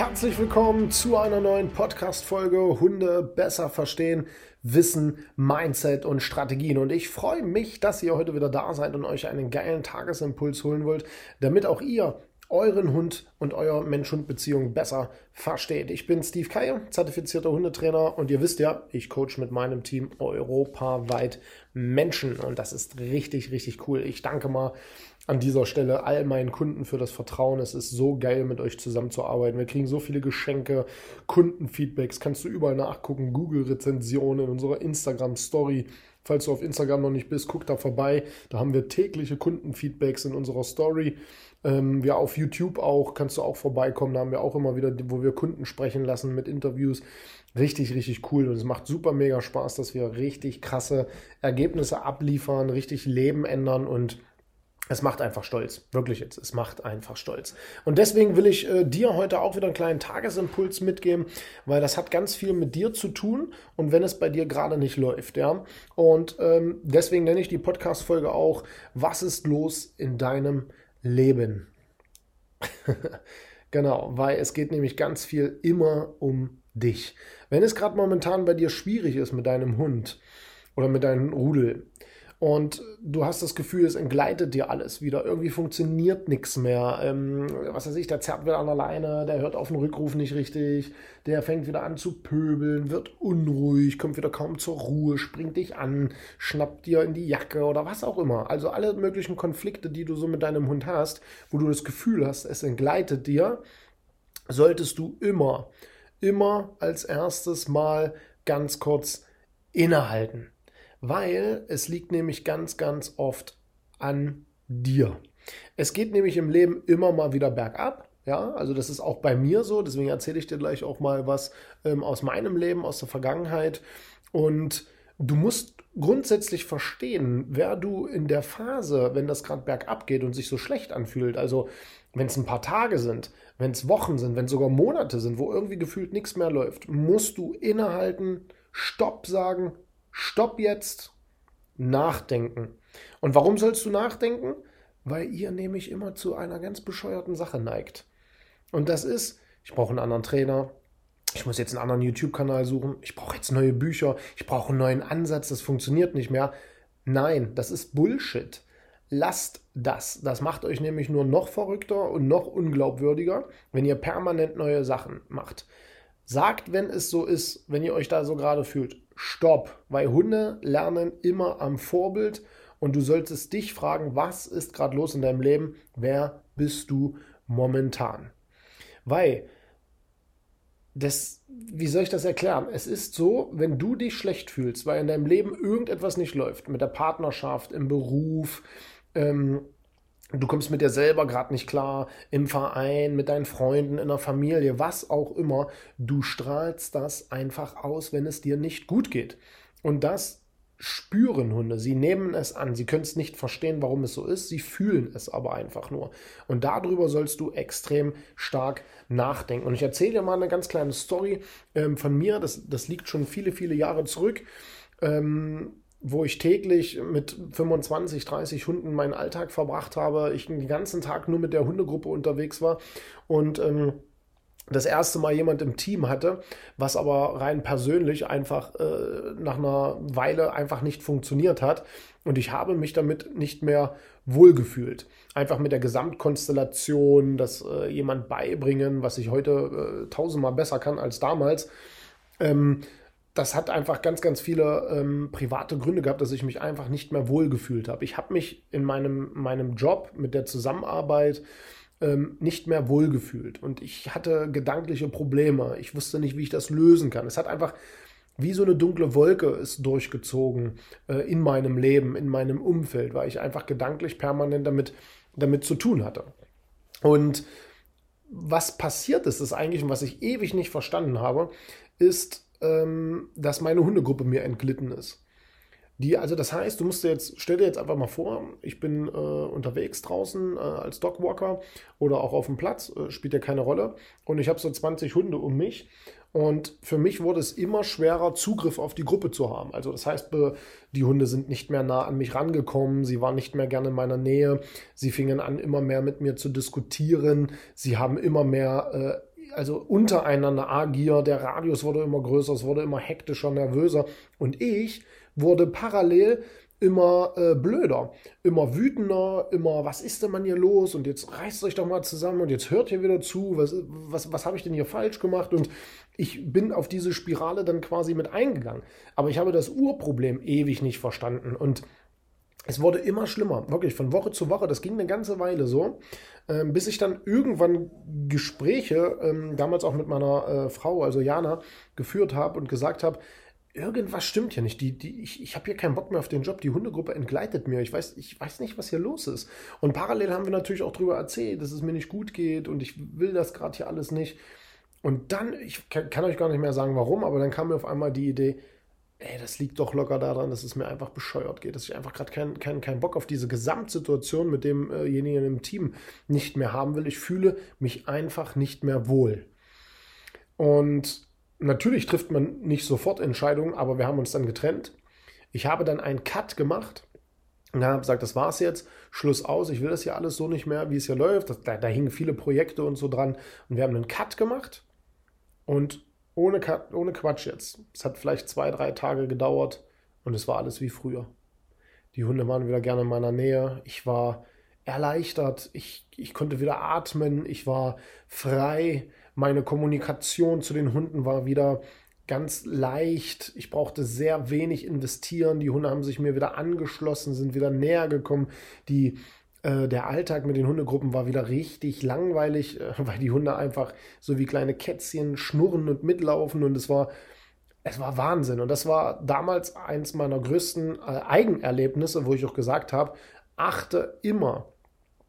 Herzlich willkommen zu einer neuen Podcast-Folge Hunde besser verstehen. Wissen, Mindset und Strategien. Und ich freue mich, dass ihr heute wieder da seid und euch einen geilen Tagesimpuls holen wollt, damit auch ihr euren Hund und euer Mensch-Hund-Beziehung besser versteht. Ich bin Steve Keier, zertifizierter Hundetrainer und ihr wisst ja, ich coach mit meinem Team europaweit Menschen und das ist richtig, richtig cool. Ich danke mal an dieser Stelle all meinen Kunden für das Vertrauen. Es ist so geil, mit euch zusammenzuarbeiten. Wir kriegen so viele Geschenke, Kundenfeedbacks, kannst du überall nachgucken, Google-Rezensionen in unserer Instagram-Story. Falls du auf Instagram noch nicht bist, guck da vorbei. Da haben wir tägliche Kundenfeedbacks in unserer Story. Ähm, ja, auf YouTube auch, kannst du auch vorbeikommen. Da haben wir auch immer wieder, wo wir Kunden sprechen lassen mit Interviews. Richtig, richtig cool. Und es macht super mega Spaß, dass wir richtig krasse Ergebnisse abliefern, richtig Leben ändern und es macht einfach stolz. Wirklich jetzt. Es macht einfach stolz. Und deswegen will ich äh, dir heute auch wieder einen kleinen Tagesimpuls mitgeben, weil das hat ganz viel mit dir zu tun und wenn es bei dir gerade nicht läuft, ja. Und ähm, deswegen nenne ich die Podcast-Folge auch, was ist los in deinem Leben? genau, weil es geht nämlich ganz viel immer um dich. Wenn es gerade momentan bei dir schwierig ist mit deinem Hund oder mit deinem Rudel, und du hast das Gefühl, es entgleitet dir alles wieder. Irgendwie funktioniert nichts mehr. Ähm, was weiß ich, der zerrt wieder an der Leine, der hört auf den Rückruf nicht richtig, der fängt wieder an zu pöbeln, wird unruhig, kommt wieder kaum zur Ruhe, springt dich an, schnappt dir in die Jacke oder was auch immer. Also alle möglichen Konflikte, die du so mit deinem Hund hast, wo du das Gefühl hast, es entgleitet dir, solltest du immer, immer als erstes mal ganz kurz innehalten weil es liegt nämlich ganz, ganz oft an dir. Es geht nämlich im Leben immer mal wieder bergab. Ja, also das ist auch bei mir so. Deswegen erzähle ich dir gleich auch mal was ähm, aus meinem Leben, aus der Vergangenheit. Und du musst grundsätzlich verstehen, wer du in der Phase, wenn das gerade bergab geht und sich so schlecht anfühlt, also wenn es ein paar Tage sind, wenn es Wochen sind, wenn es sogar Monate sind, wo irgendwie gefühlt nichts mehr läuft, musst du innehalten, Stopp sagen, Stopp jetzt, nachdenken. Und warum sollst du nachdenken? Weil ihr nämlich immer zu einer ganz bescheuerten Sache neigt. Und das ist, ich brauche einen anderen Trainer, ich muss jetzt einen anderen YouTube-Kanal suchen, ich brauche jetzt neue Bücher, ich brauche einen neuen Ansatz, das funktioniert nicht mehr. Nein, das ist Bullshit. Lasst das. Das macht euch nämlich nur noch verrückter und noch unglaubwürdiger, wenn ihr permanent neue Sachen macht. Sagt, wenn es so ist, wenn ihr euch da so gerade fühlt, stopp, weil Hunde lernen immer am Vorbild und du solltest dich fragen, was ist gerade los in deinem Leben? Wer bist du momentan? Weil das, wie soll ich das erklären? Es ist so, wenn du dich schlecht fühlst, weil in deinem Leben irgendetwas nicht läuft, mit der Partnerschaft, im Beruf, ähm, du kommst mit dir selber gerade nicht klar, im Verein, mit deinen Freunden, in der Familie, was auch immer, du strahlst das einfach aus, wenn es dir nicht gut geht. Und das spüren Hunde, sie nehmen es an, sie können es nicht verstehen, warum es so ist, sie fühlen es aber einfach nur. Und darüber sollst du extrem stark nachdenken. Und ich erzähle dir mal eine ganz kleine Story ähm, von mir, das, das liegt schon viele, viele Jahre zurück. Ähm, wo ich täglich mit 25, 30 Hunden meinen Alltag verbracht habe, ich den ganzen Tag nur mit der Hundegruppe unterwegs war und ähm, das erste Mal jemand im Team hatte, was aber rein persönlich einfach äh, nach einer Weile einfach nicht funktioniert hat. Und ich habe mich damit nicht mehr wohlgefühlt. Einfach mit der Gesamtkonstellation, das äh, jemand beibringen, was ich heute äh, tausendmal besser kann als damals. Ähm, das hat einfach ganz, ganz viele ähm, private Gründe gehabt, dass ich mich einfach nicht mehr wohlgefühlt habe. Ich habe mich in meinem, meinem Job mit der Zusammenarbeit ähm, nicht mehr wohlgefühlt und ich hatte gedankliche Probleme. Ich wusste nicht, wie ich das lösen kann. Es hat einfach wie so eine dunkle Wolke ist durchgezogen äh, in meinem Leben, in meinem Umfeld, weil ich einfach gedanklich permanent damit, damit zu tun hatte. Und was passiert ist, ist eigentlich, was ich ewig nicht verstanden habe, ist, ähm, dass meine Hundegruppe mir entglitten ist. Die, also das heißt, du musst dir jetzt, stell dir jetzt einfach mal vor, ich bin äh, unterwegs draußen äh, als Dogwalker oder auch auf dem Platz, äh, spielt ja keine Rolle. Und ich habe so 20 Hunde um mich. Und für mich wurde es immer schwerer, Zugriff auf die Gruppe zu haben. Also das heißt, die Hunde sind nicht mehr nah an mich rangekommen, sie waren nicht mehr gerne in meiner Nähe, sie fingen an, immer mehr mit mir zu diskutieren, sie haben immer mehr äh, also untereinander agiert, der Radius wurde immer größer, es wurde immer hektischer, nervöser. Und ich wurde parallel immer äh, blöder, immer wütender, immer, was ist denn man hier los? Und jetzt reißt euch doch mal zusammen und jetzt hört ihr wieder zu, was, was, was habe ich denn hier falsch gemacht? Und ich bin auf diese Spirale dann quasi mit eingegangen. Aber ich habe das Urproblem ewig nicht verstanden. Und es wurde immer schlimmer, wirklich von Woche zu Woche. Das ging eine ganze Weile so, äh, bis ich dann irgendwann Gespräche, äh, damals auch mit meiner äh, Frau, also Jana, geführt habe und gesagt habe, irgendwas stimmt hier nicht. Die, die, ich ich habe hier keinen Bock mehr auf den Job. Die Hundegruppe entgleitet mir. Ich weiß, ich weiß nicht, was hier los ist. Und parallel haben wir natürlich auch darüber erzählt, dass es mir nicht gut geht und ich will das gerade hier alles nicht. Und dann, ich kann, euch gar nicht mehr sagen, warum, aber dann kam mir auf einmal die Idee, ey, das liegt doch locker daran, dass es mir einfach bescheuert geht, dass ich einfach gerade keinen kein, kein Bock auf diese Gesamtsituation mit demjenigen im Team nicht mehr haben will. Ich fühle mich einfach nicht mehr wohl. Und Natürlich trifft man nicht sofort Entscheidungen, aber wir haben uns dann getrennt. Ich habe dann einen Cut gemacht und habe gesagt, das war's jetzt, Schluss aus, ich will das hier alles so nicht mehr, wie es hier läuft. Da, da hingen viele Projekte und so dran. Und wir haben einen Cut gemacht und ohne, ohne Quatsch jetzt. Es hat vielleicht zwei, drei Tage gedauert und es war alles wie früher. Die Hunde waren wieder gerne in meiner Nähe. Ich war erleichtert. Ich, ich konnte wieder atmen. Ich war frei. Meine Kommunikation zu den Hunden war wieder ganz leicht. Ich brauchte sehr wenig investieren. Die Hunde haben sich mir wieder angeschlossen, sind wieder näher gekommen. Die, äh, der Alltag mit den Hundegruppen war wieder richtig langweilig, äh, weil die Hunde einfach so wie kleine Kätzchen schnurren und mitlaufen und es war es war Wahnsinn. Und das war damals eins meiner größten äh, Eigenerlebnisse, wo ich auch gesagt habe, achte immer,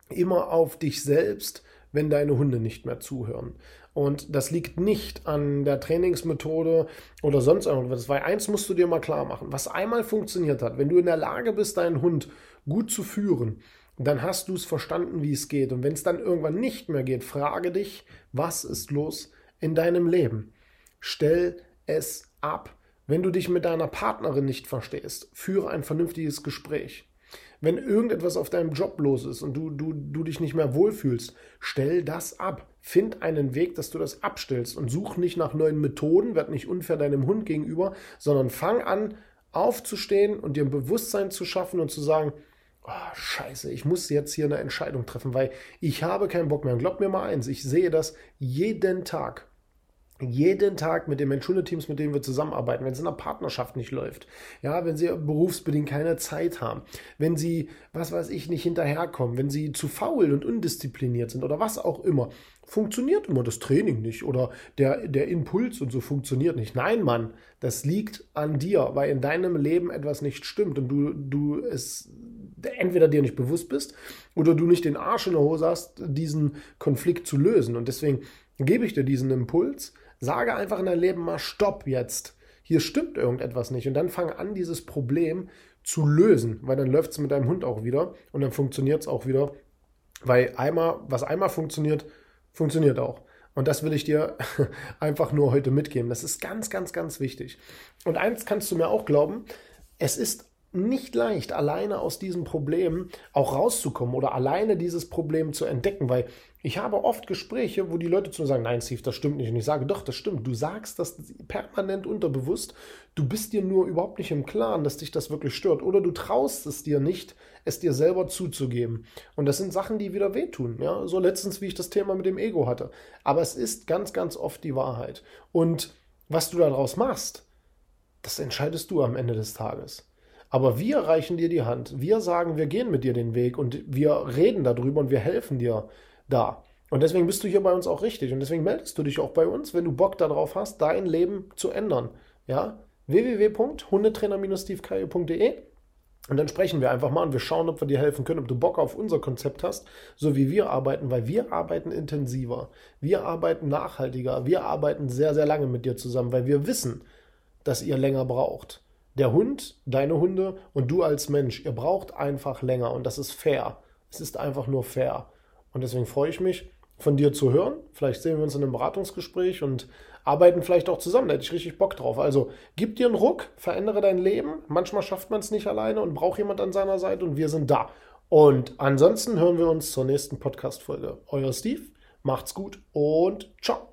immer auf dich selbst, wenn deine Hunde nicht mehr zuhören. Und das liegt nicht an der Trainingsmethode oder sonst irgendwas. Weil eins musst du dir mal klar machen. Was einmal funktioniert hat, wenn du in der Lage bist, deinen Hund gut zu führen, dann hast du es verstanden, wie es geht. Und wenn es dann irgendwann nicht mehr geht, frage dich, was ist los in deinem Leben? Stell es ab. Wenn du dich mit deiner Partnerin nicht verstehst, führe ein vernünftiges Gespräch. Wenn irgendetwas auf deinem Job los ist und du, du, du dich nicht mehr wohlfühlst, stell das ab. Find einen Weg, dass du das abstellst und such nicht nach neuen Methoden, werd nicht unfair deinem Hund gegenüber, sondern fang an, aufzustehen und dir ein Bewusstsein zu schaffen und zu sagen, oh, scheiße, ich muss jetzt hier eine Entscheidung treffen, weil ich habe keinen Bock mehr. Und glaub mir mal eins, ich sehe das jeden Tag. Jeden Tag mit den Menschule-Teams, mit denen wir zusammenarbeiten, wenn es in der Partnerschaft nicht läuft, ja, wenn sie berufsbedingt keine Zeit haben, wenn sie, was weiß ich, nicht hinterherkommen, wenn sie zu faul und undiszipliniert sind oder was auch immer, funktioniert immer das Training nicht oder der, der Impuls und so funktioniert nicht. Nein, Mann, das liegt an dir, weil in deinem Leben etwas nicht stimmt und du, du es entweder dir nicht bewusst bist oder du nicht den Arsch in der Hose hast, diesen Konflikt zu lösen. Und deswegen gebe ich dir diesen Impuls, Sage einfach in dein Leben mal Stopp jetzt. Hier stimmt irgendetwas nicht. Und dann fang an, dieses Problem zu lösen, weil dann läuft es mit deinem Hund auch wieder und dann funktioniert es auch wieder. Weil einmal, was einmal funktioniert, funktioniert auch. Und das will ich dir einfach nur heute mitgeben. Das ist ganz, ganz, ganz wichtig. Und eins kannst du mir auch glauben, es ist nicht leicht, alleine aus diesem Problem auch rauszukommen oder alleine dieses Problem zu entdecken, weil ich habe oft Gespräche, wo die Leute zu mir sagen, nein, Steve, das stimmt nicht. Und ich sage, doch, das stimmt. Du sagst das permanent unterbewusst. Du bist dir nur überhaupt nicht im Klaren, dass dich das wirklich stört. Oder du traust es dir nicht, es dir selber zuzugeben. Und das sind Sachen, die wieder wehtun. Ja? So letztens, wie ich das Thema mit dem Ego hatte. Aber es ist ganz, ganz oft die Wahrheit. Und was du daraus machst, das entscheidest du am Ende des Tages. Aber wir reichen dir die Hand. Wir sagen, wir gehen mit dir den Weg und wir reden darüber und wir helfen dir da. Und deswegen bist du hier bei uns auch richtig. Und deswegen meldest du dich auch bei uns, wenn du Bock darauf hast, dein Leben zu ändern. Ja? www.hundetrainer-stevekaye.de und dann sprechen wir einfach mal und wir schauen, ob wir dir helfen können, ob du Bock auf unser Konzept hast, so wie wir arbeiten, weil wir arbeiten intensiver, wir arbeiten nachhaltiger, wir arbeiten sehr, sehr lange mit dir zusammen, weil wir wissen, dass ihr länger braucht. Der Hund, deine Hunde und du als Mensch, ihr braucht einfach länger und das ist fair. Es ist einfach nur fair. Und deswegen freue ich mich, von dir zu hören. Vielleicht sehen wir uns in einem Beratungsgespräch und arbeiten vielleicht auch zusammen. Da hätte ich richtig Bock drauf. Also gib dir einen Ruck, verändere dein Leben. Manchmal schafft man es nicht alleine und braucht jemand an seiner Seite und wir sind da. Und ansonsten hören wir uns zur nächsten Podcast-Folge. Euer Steve, macht's gut und ciao.